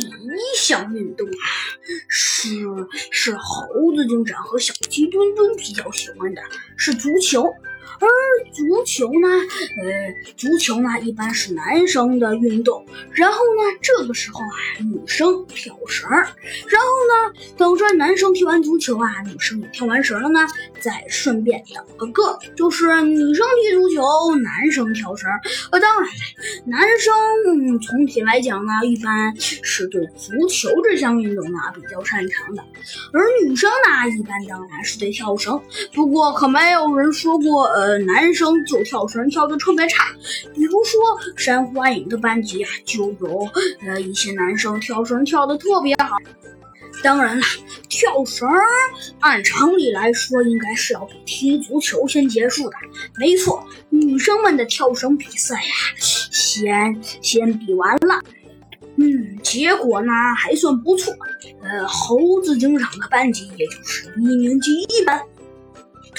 第一项运动啊，是是猴子警长和小鸡墩墩比较喜欢的，是足球。而足球呢，呃，足球呢一般是男生的运动。然后呢，这个时候啊，女生跳绳儿。然后呢，等着男生踢完足球啊，女生也跳完绳了呢，再顺便等个个，就是女生踢足球，男生跳绳。呃，当然了，男生总体来讲呢，一般是对足球这项运动呢比较擅长的，而女生呢，一般当然是对跳绳。不过可没有人说过。呃，男生就跳绳跳的特别差，比如说山花影的班级啊，就有呃一些男生跳绳跳的特别好。当然了，跳绳按常理来说应该是要比踢足球先结束的。没错，女生们的跳绳比赛呀，先先比完了。嗯，结果呢还算不错。呃，猴子警长的班级，也就是一年级一班。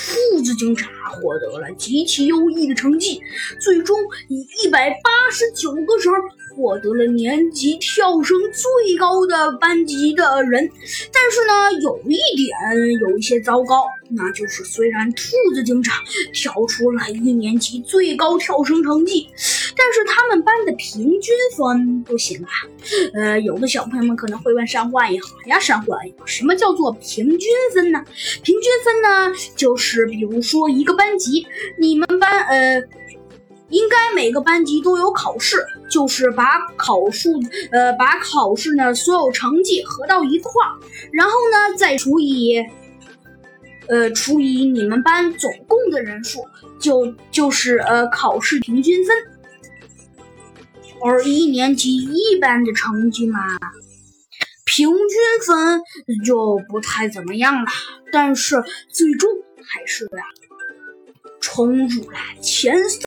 兔子警察获得了极其优异的成绩，最终以一百八十九个绳获得了年级跳绳最高的班级的人。但是呢，有一点有一些糟糕，那就是虽然兔子警察跳出了一年级最高跳绳成绩。但是他们班的平均分不行啊，呃，有的小朋友们可能会问山花影呀，山花影，什么叫做平均分呢？平均分呢，就是比如说一个班级，你们班呃，应该每个班级都有考试，就是把考数呃把考试呢所有成绩合到一块儿，然后呢再除以呃除以你们班总共的人数，就就是呃考试平均分。而一年级一班的成绩嘛，平均分就不太怎么样了，但是最终还是呀冲入了前三。